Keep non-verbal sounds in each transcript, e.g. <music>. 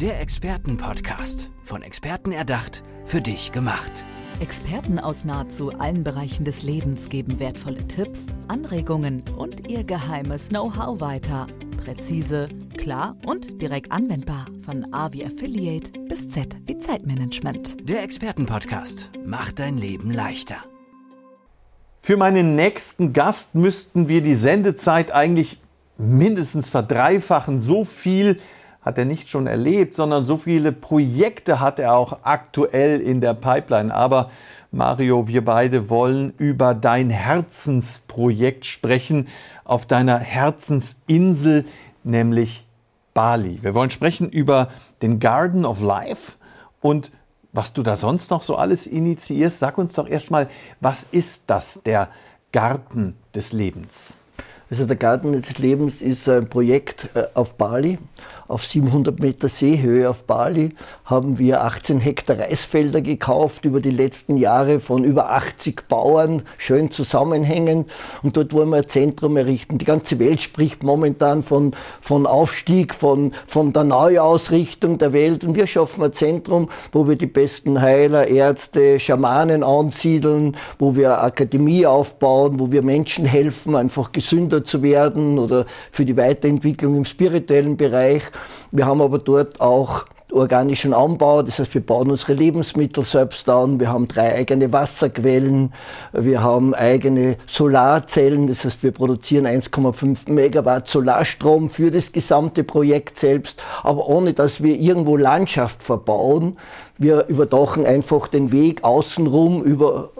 Der Expertenpodcast. Von Experten erdacht, für dich gemacht. Experten aus nahezu allen Bereichen des Lebens geben wertvolle Tipps, Anregungen und ihr geheimes Know-how weiter. Präzise, klar und direkt anwendbar. Von A wie Affiliate bis Z wie Zeitmanagement. Der Expertenpodcast macht dein Leben leichter. Für meinen nächsten Gast müssten wir die Sendezeit eigentlich mindestens verdreifachen. So viel hat er nicht schon erlebt, sondern so viele Projekte hat er auch aktuell in der Pipeline. Aber Mario, wir beide wollen über dein Herzensprojekt sprechen, auf deiner Herzensinsel, nämlich Bali. Wir wollen sprechen über den Garden of Life und was du da sonst noch so alles initiierst. Sag uns doch erstmal, was ist das, der Garten des Lebens? Also der Garten des Lebens ist ein Projekt äh, auf Bali auf 700 Meter Seehöhe auf Bali haben wir 18 Hektar Reisfelder gekauft über die letzten Jahre von über 80 Bauern, schön zusammenhängend. Und dort wollen wir ein Zentrum errichten. Die ganze Welt spricht momentan von, von Aufstieg, von, von der Neuausrichtung der Welt. Und wir schaffen ein Zentrum, wo wir die besten Heiler, Ärzte, Schamanen ansiedeln, wo wir Akademie aufbauen, wo wir Menschen helfen, einfach gesünder zu werden oder für die Weiterentwicklung im spirituellen Bereich. Wir haben aber dort auch organischen Anbau, das heißt, wir bauen unsere Lebensmittel selbst an, wir haben drei eigene Wasserquellen, wir haben eigene Solarzellen, das heißt, wir produzieren 1,5 Megawatt Solarstrom für das gesamte Projekt selbst, aber ohne dass wir irgendwo Landschaft verbauen. Wir überdachen einfach den Weg außenrum über,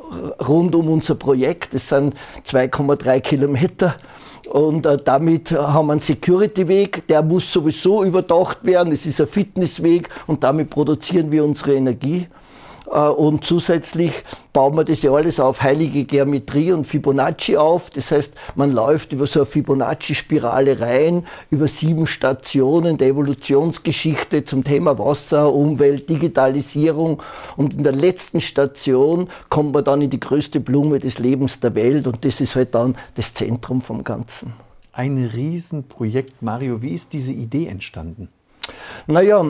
rund um unser Projekt, das sind 2,3 Kilometer und äh, damit haben wir einen Security-Weg, der muss sowieso überdacht werden. Es ist ein Fitnessweg und damit produzieren wir unsere Energie. Äh, und zusätzlich bauen wir das ja alles auf heilige Geometrie und Fibonacci auf. Das heißt, man läuft über so eine Fibonacci-Spirale rein, über sieben Stationen der Evolutionsgeschichte zum Thema Wasser, Umwelt, Digitalisierung. Und in der letzten Station kommt man dann in die größte Blume des Lebens der Welt und das ist halt dann das Zentrum vom Ganzen. Ein Riesenprojekt, Mario. Wie ist diese Idee entstanden? Naja,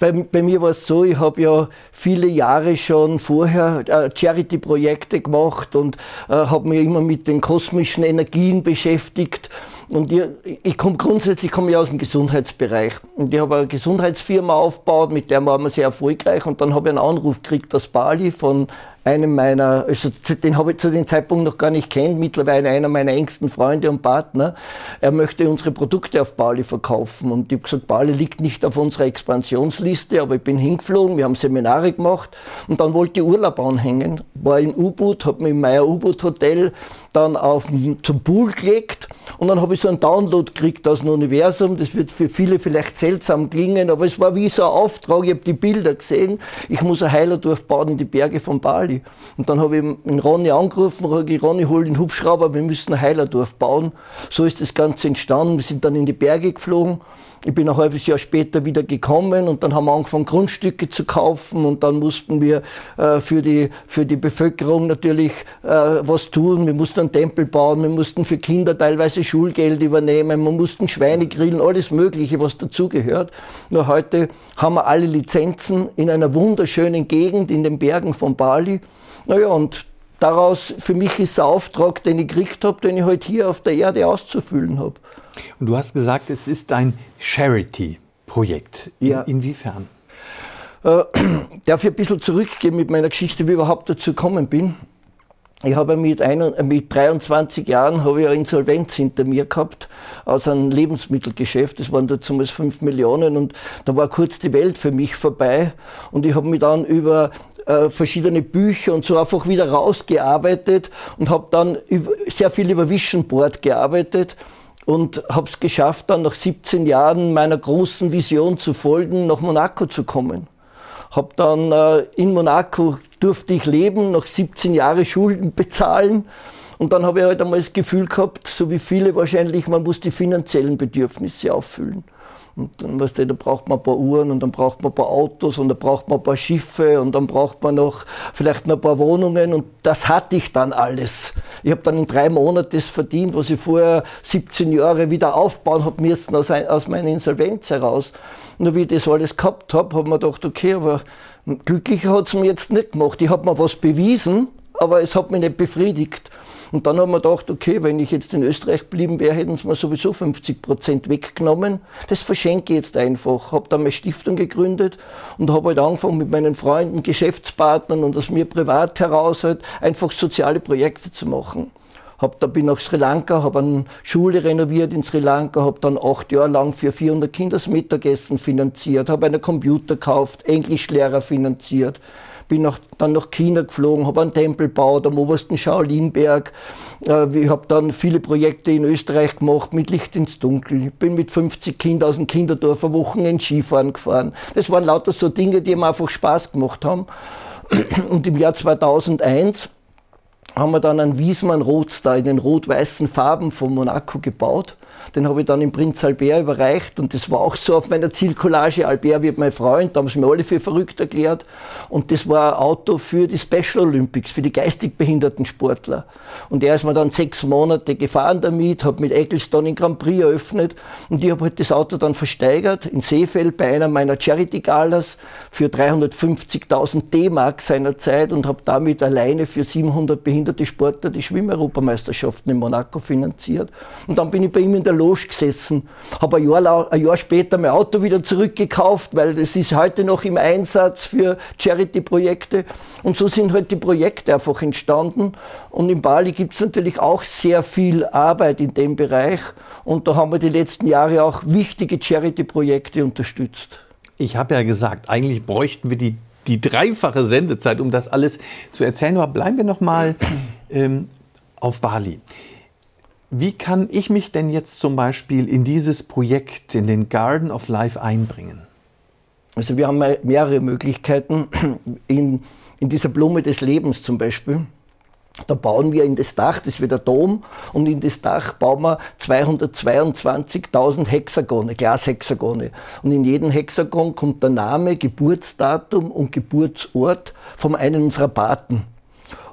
bei, bei, mir war es so, ich habe ja viele Jahre schon vorher äh, Charity-Projekte gemacht und äh, habe mich immer mit den kosmischen Energien beschäftigt. Und ich, ich komme grundsätzlich komme ich aus dem Gesundheitsbereich. Und ich habe eine Gesundheitsfirma aufgebaut, mit der waren wir sehr erfolgreich. Und dann habe ich einen Anruf gekriegt aus Bali von einem meiner, also den habe ich zu dem Zeitpunkt noch gar nicht kennt, mittlerweile einer meiner engsten Freunde und Partner. Er möchte unsere Produkte auf Bali verkaufen. Und ich habe gesagt, Bali liegt nicht auf unserer Expansionsliste, aber ich bin hingeflogen, wir haben Seminare gemacht und dann wollte ich Urlaub anhängen. War in U-Boot, habe mich im Meyer U-Boot Hotel dann auf, zum Pool gelegt und dann habe ich so einen Download gekriegt aus dem Universum. Das wird für viele vielleicht seltsam klingen, aber es war wie so ein Auftrag. Ich habe die Bilder gesehen. Ich muss ein Heilerdorf bauen in die Berge von Bali. Und dann habe ich den Ronny angerufen, habe gesagt, Ronny, hol den Hubschrauber, wir müssen ein Heilerdorf bauen. So ist das Ganze entstanden. Wir sind dann in die Berge geflogen ich bin ein halbes Jahr später wieder gekommen und dann haben wir angefangen, Grundstücke zu kaufen und dann mussten wir äh, für, die, für die Bevölkerung natürlich äh, was tun. Wir mussten einen Tempel bauen, wir mussten für Kinder teilweise Schulgeld übernehmen, wir mussten Schweine grillen, alles Mögliche, was dazugehört. Nur heute haben wir alle Lizenzen in einer wunderschönen Gegend in den Bergen von Bali. Naja, und daraus, für mich ist der Auftrag, den ich gekriegt habe, den ich heute halt hier auf der Erde auszufüllen habe. Und du hast gesagt, es ist ein Charity-Projekt. In, ja. Inwiefern? Äh, <clears throat> darf ich ein bisschen zurückgehen mit meiner Geschichte, wie ich überhaupt dazu gekommen bin? Ich habe mit, ein, mit 23 Jahren habe ich eine Insolvenz hinter mir gehabt aus einem Lebensmittelgeschäft. Das waren damals 5 Millionen und da war kurz die Welt für mich vorbei. Und ich habe mich dann über äh, verschiedene Bücher und so einfach wieder rausgearbeitet und habe dann sehr viel über Vision Board gearbeitet und habe es geschafft, dann nach 17 Jahren meiner großen Vision zu folgen, nach Monaco zu kommen. Hab dann äh, in Monaco durfte ich leben, nach 17 Jahren Schulden bezahlen. Und dann habe ich halt einmal das Gefühl gehabt, so wie viele wahrscheinlich, man muss die finanziellen Bedürfnisse auffüllen. Und dann, weißt du, da braucht man ein paar Uhren und dann braucht man ein paar Autos und dann braucht man ein paar Schiffe und dann braucht man noch vielleicht noch ein paar Wohnungen und das hatte ich dann alles. Ich habe dann in drei Monaten das verdient, was ich vorher 17 Jahre wieder aufbauen habe müssen aus, aus meiner Insolvenz heraus. Nur wie ich das alles gehabt habe, habe ich mir gedacht, okay, aber glücklicher hat es mir jetzt nicht gemacht. Ich habe mir was bewiesen, aber es hat mich nicht befriedigt. Und dann haben wir gedacht, okay, wenn ich jetzt in Österreich geblieben wäre, hätten sie mir sowieso 50 Prozent weggenommen. Das verschenke ich jetzt einfach. Habe dann meine Stiftung gegründet und habe halt angefangen mit meinen Freunden, Geschäftspartnern und aus mir privat heraus halt einfach soziale Projekte zu machen. Hab, da bin nach Sri Lanka, habe eine Schule renoviert in Sri Lanka, habe dann acht Jahre lang für 400 Kinder das Mittagessen finanziert, habe einen Computer gekauft, Englischlehrer finanziert, bin nach, dann nach China geflogen, habe einen Tempel gebaut am obersten Shaolinberg. Äh, ich habe dann viele Projekte in Österreich gemacht mit Licht ins Dunkel. Ich bin mit 50 Kindern aus dem Kinderdorf ein Wochenende Skifahren gefahren. Das waren lauter so Dinge, die mir einfach Spaß gemacht haben. <clears throat> Und im Jahr 2001 haben wir dann einen Wiesmann Roadstar in den rot-weißen Farben von Monaco gebaut. Den habe ich dann im Prinz Albert überreicht und das war auch so auf meiner Zielcollage. Albert wird mein Freund, da haben sie mir alle für verrückt erklärt. Und das war ein Auto für die Special Olympics, für die geistig behinderten Sportler. Und er ist mir dann sechs Monate gefahren damit, hat mit Ecclestone den Grand Prix eröffnet und ich habe halt das Auto dann versteigert in Seefeld bei einer meiner Charity-Galas für 350.000 D-Mark seiner Zeit und habe damit alleine für 700 behinderte Sportler die Schwimmeuropameisterschaften in Monaco finanziert. Und dann bin ich bei ihm in der Loge gesessen, habe ein Jahr, ein Jahr später mein Auto wieder zurückgekauft, weil das ist heute noch im Einsatz für Charity-Projekte. Und so sind halt die Projekte einfach entstanden. Und in Bali gibt es natürlich auch sehr viel Arbeit in dem Bereich. Und da haben wir die letzten Jahre auch wichtige Charity-Projekte unterstützt. Ich habe ja gesagt, eigentlich bräuchten wir die, die dreifache Sendezeit, um das alles zu erzählen. Aber bleiben wir noch mal ähm, auf Bali. Wie kann ich mich denn jetzt zum Beispiel in dieses Projekt, in den Garden of Life einbringen? Also wir haben mehrere Möglichkeiten. <clears throat> In, in dieser Blume des Lebens zum Beispiel, da bauen wir in das Dach, das wird der Dom, und in das Dach bauen wir 222.000 Hexagone, Glashexagone. Und in jedem Hexagon kommt der Name, Geburtsdatum und Geburtsort von einem unserer Paten.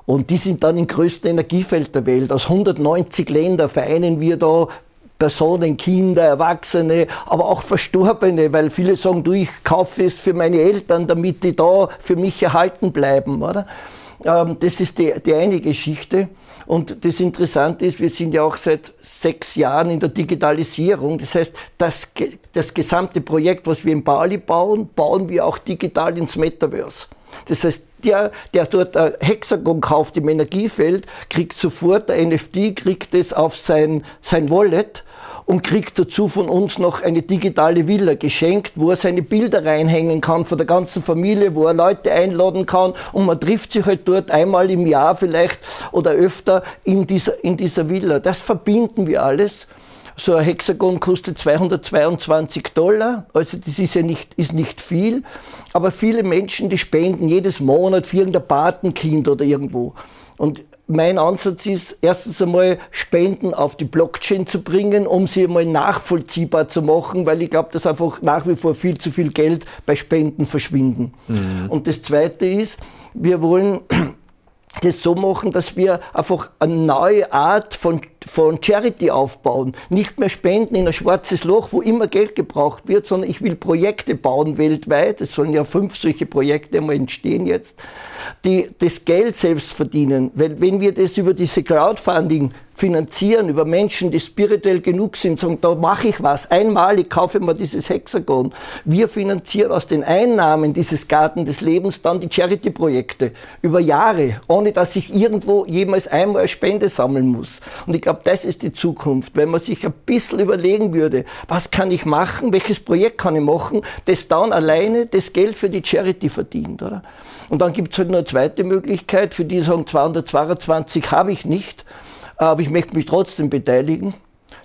Und die sind dann im größten Energiefeld der Welt. Aus 190 Ländern vereinen wir da Personen, Kinder, Erwachsene, aber auch Verstorbene, weil viele sagen, du, ich kaufe es für meine Eltern, damit die da für mich erhalten bleiben. Oder? Ähm, das ist die, die eine Geschichte. Und das Interessante ist, wir sind ja auch seit sechs Jahren in der Digitalisierung. Das heißt, das, das gesamte Projekt, was wir in Bali bauen, bauen wir auch digital ins Metaverse. Das heißt, der, der dort ein Hexagon kauft im Energiefeld, kriegt sofort ein NFT, kriegt es auf sein, sein Wallet und kriegt dazu von uns noch eine digitale Villa geschenkt, wo er seine Bilder reinhängen kann von der ganzen Familie, wo er Leute einladen kann und man trifft sich halt dort einmal im Jahr vielleicht oder öfter in dieser, in dieser Villa. Das verbinden wir alles. So ein Hexagon kostet 222 Dollar, also das ist ja nicht, ist nicht viel. Aber viele Menschen, die spenden jedes Monat für irgendein Patenkind oder irgendwo. Und mein Ansatz ist, erstens einmal Spenden auf die Blockchain zu bringen, um sie einmal nachvollziehbar zu machen, weil ich glaube, dass einfach nach wie vor viel zu viel Geld bei Spenden verschwinden. Mhm. Und das Zweite ist, wir wollen <clears throat> das so machen, dass wir einfach eine neue Art von, von Charity aufbauen. Nicht mehr spenden in ein schwarzes Loch, wo immer Geld gebraucht wird, sondern ich will Projekte bauen weltweit. Es sollen ja fünf solche Projekte mal entstehen jetzt, die das Geld selbst verdienen. Weil wenn wir das über diese Crowdfunding finanzieren über Menschen, die spirituell genug sind, sagen, da mache ich was, kaufe ich mir dieses Hexagon. Wir finanzieren aus den Einnahmen dieses Garten des Lebens dann die Charity-Projekte über Jahre, ohne dass ich irgendwo jemals einmal Spende sammeln muss. Und ich glaube, das ist die Zukunft, wenn man sich ein bisschen überlegen würde, was kann ich machen, welches Projekt kann ich machen, das dann alleine das Geld für die Charity verdient. Oder? Und dann gibt es halt noch eine zweite Möglichkeit, für die sagen, 222 habe ich nicht aber ich möchte mich trotzdem beteiligen.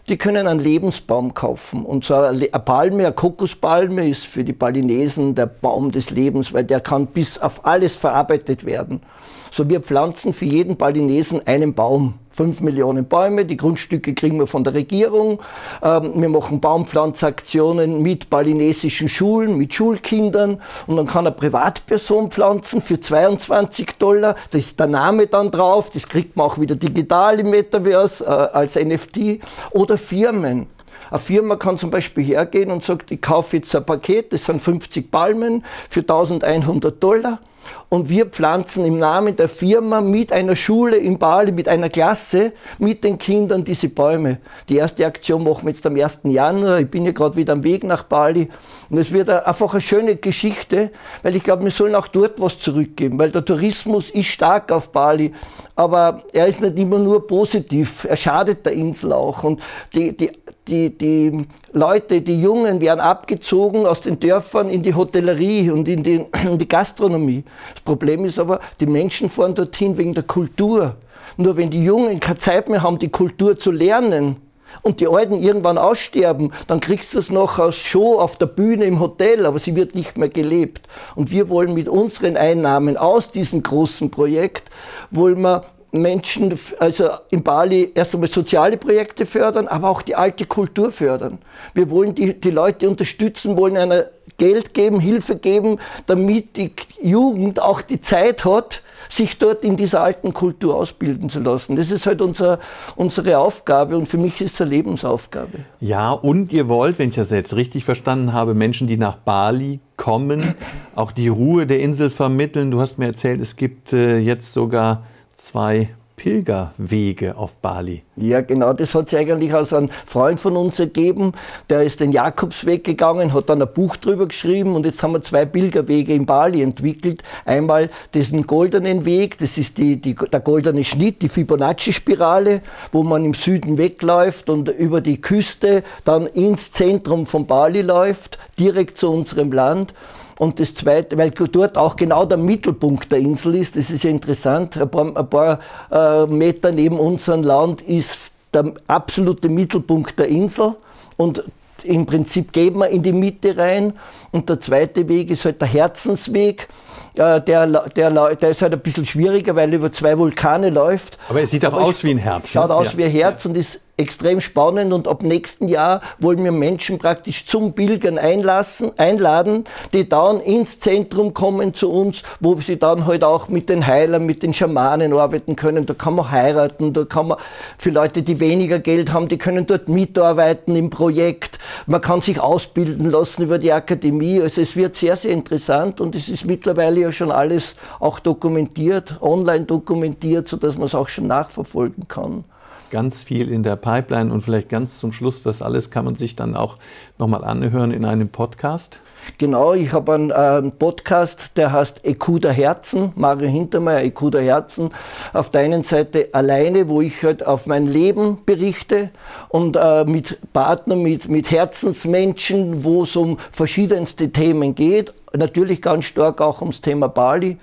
Die können einen Lebensbaum kaufen. Und zwar eine Palme, eine Kokospalme ist für die Balinesen der Baum des Lebens, weil der kann bis auf alles verarbeitet werden. So wir pflanzen für jeden Balinesen einen Baum Fünf Millionen Bäume, die Grundstücke kriegen wir von der Regierung. Ähm, wir machen Baumpflanzaktionen mit balinesischen Schulen, mit Schulkindern. Und dann kann eine Privatperson pflanzen für 22 Dollar. Da ist der Name dann drauf. Das kriegt man auch wieder digital im Metaverse äh, als NFT. Oder Firmen. Eine Firma kann zum Beispiel hergehen und sagt, ich kaufe jetzt ein Paket, das sind 50 Palmen für 1100 Dollar und wir pflanzen im Namen der Firma mit einer Schule in Bali, mit einer Klasse, mit den Kindern diese Bäume. Die erste Aktion machen wir jetzt am 1. Januar. Ich bin ja gerade wieder am Weg nach Bali. Und es wird einfach eine schöne Geschichte, weil ich glaube, wir sollen auch dort was zurückgeben, weil der Tourismus ist stark auf Bali, aber er ist nicht immer nur positiv. Er schadet der Insel auch. Und die, die, die, die Leute, die Jungen werden abgezogen aus den Dörfern in die Hotellerie und in die, <clears throat> in die Gastronomie. Das Problem ist aber, die Menschen fahren dorthin wegen der Kultur. Nur wenn die Jungen keine Zeit mehr haben, die Kultur zu lernen, und die Alten irgendwann aussterben, dann kriegst du es noch als Show auf der Bühne im Hotel, aber sie wird nicht mehr gelebt. Und wir wollen mit unseren Einnahmen aus diesem großen Projekt, wollen wir Menschen, also in Bali erst einmal soziale Projekte fördern, aber auch die alte Kultur fördern. Wir wollen die, die Leute unterstützen, wollen einer Geld geben, Hilfe geben, damit die Jugend auch die Zeit hat, sich dort in dieser alten Kultur ausbilden zu lassen. Das ist halt unser, unsere Aufgabe und für mich ist es eine Lebensaufgabe. Ja, und ihr wollt, wenn ich das jetzt richtig verstanden habe, Menschen, die nach Bali kommen, auch die Ruhe der Insel vermitteln. Du hast mir erzählt, es gibt äh, jetzt sogar zwei Pilgerwege auf Bali. Ja, genau, das hat sich eigentlich als ein Freund von uns ergeben. Der ist den Jakobsweg gegangen, hat dann ein Buch drüber geschrieben und jetzt haben wir zwei Pilgerwege in Bali entwickelt. Einmal diesen goldenen Weg, das ist die, die, der goldene Schnitt, die Fibonacci-Spirale, wo man im Süden wegläuft und über die Küste dann ins Zentrum von Bali läuft, direkt zu unserem Land. Und das Zweite, weil dort auch genau der Mittelpunkt der Insel ist, das ist ja interessant, ein paar, ein paar äh, Meter neben unserem Land ist der absolute Mittelpunkt der Insel. Und im Prinzip geht man in die Mitte rein. Und der zweite Weg ist halt der Herzensweg. Äh, der, der, der ist halt ein bisschen schwieriger, weil er über zwei Vulkane läuft. Aber er sieht auch Aber aus wie ein Herz. Schaut ne? aus ja. wie ein Herz ja. und ist extrem spannend und ab nächsten Jahr wollen wir Menschen praktisch zum Pilgern einlassen, einladen, die dann ins Zentrum kommen zu uns, wo sie dann halt auch mit den Heilern, mit den Schamanen arbeiten können. Da kann man heiraten, da kann man für Leute, die weniger Geld haben, die können dort mitarbeiten im Projekt. Man kann sich ausbilden lassen über die Akademie. Also es wird sehr, sehr interessant und es ist mittlerweile ja schon alles auch dokumentiert, online dokumentiert, sodass man es auch schon nachverfolgen kann ganz viel in der Pipeline und vielleicht ganz zum Schluss, das alles kann man sich dann auch nochmal anhören in einem Podcast. Genau, ich habe einen, äh, Podcast, der heißt Ekuda Herzen, Mario Hintermeier, Ekuda Herzen. Auf der einen Seite alleine, wo ich halt auf mein Leben berichte und äh, mit Partnern, mit, mit Herzensmenschen, wo es um verschiedenste Themen geht. Natürlich ganz stark auch ums Thema Bali.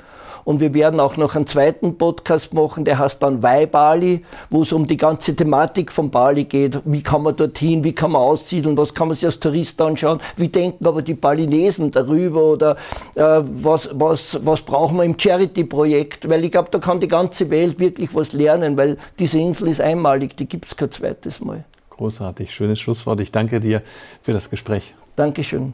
Und wir werden auch noch einen zweiten Podcast machen, der heißt dann Why Bali, wo es um die ganze Thematik von Bali geht. Wie kann man dorthin, wie kann man aussiedeln, was kann man sich als Tourist anschauen, wie denken aber die Balinesen darüber oder äh, was, was, was brauchen wir im Charity-Projekt, weil ich glaube, da kann die ganze Welt wirklich was lernen, weil diese Insel ist einmalig, die gibt es kein zweites Mal. Großartig, schönes Schlusswort. Ich danke dir für das Gespräch. Dankeschön.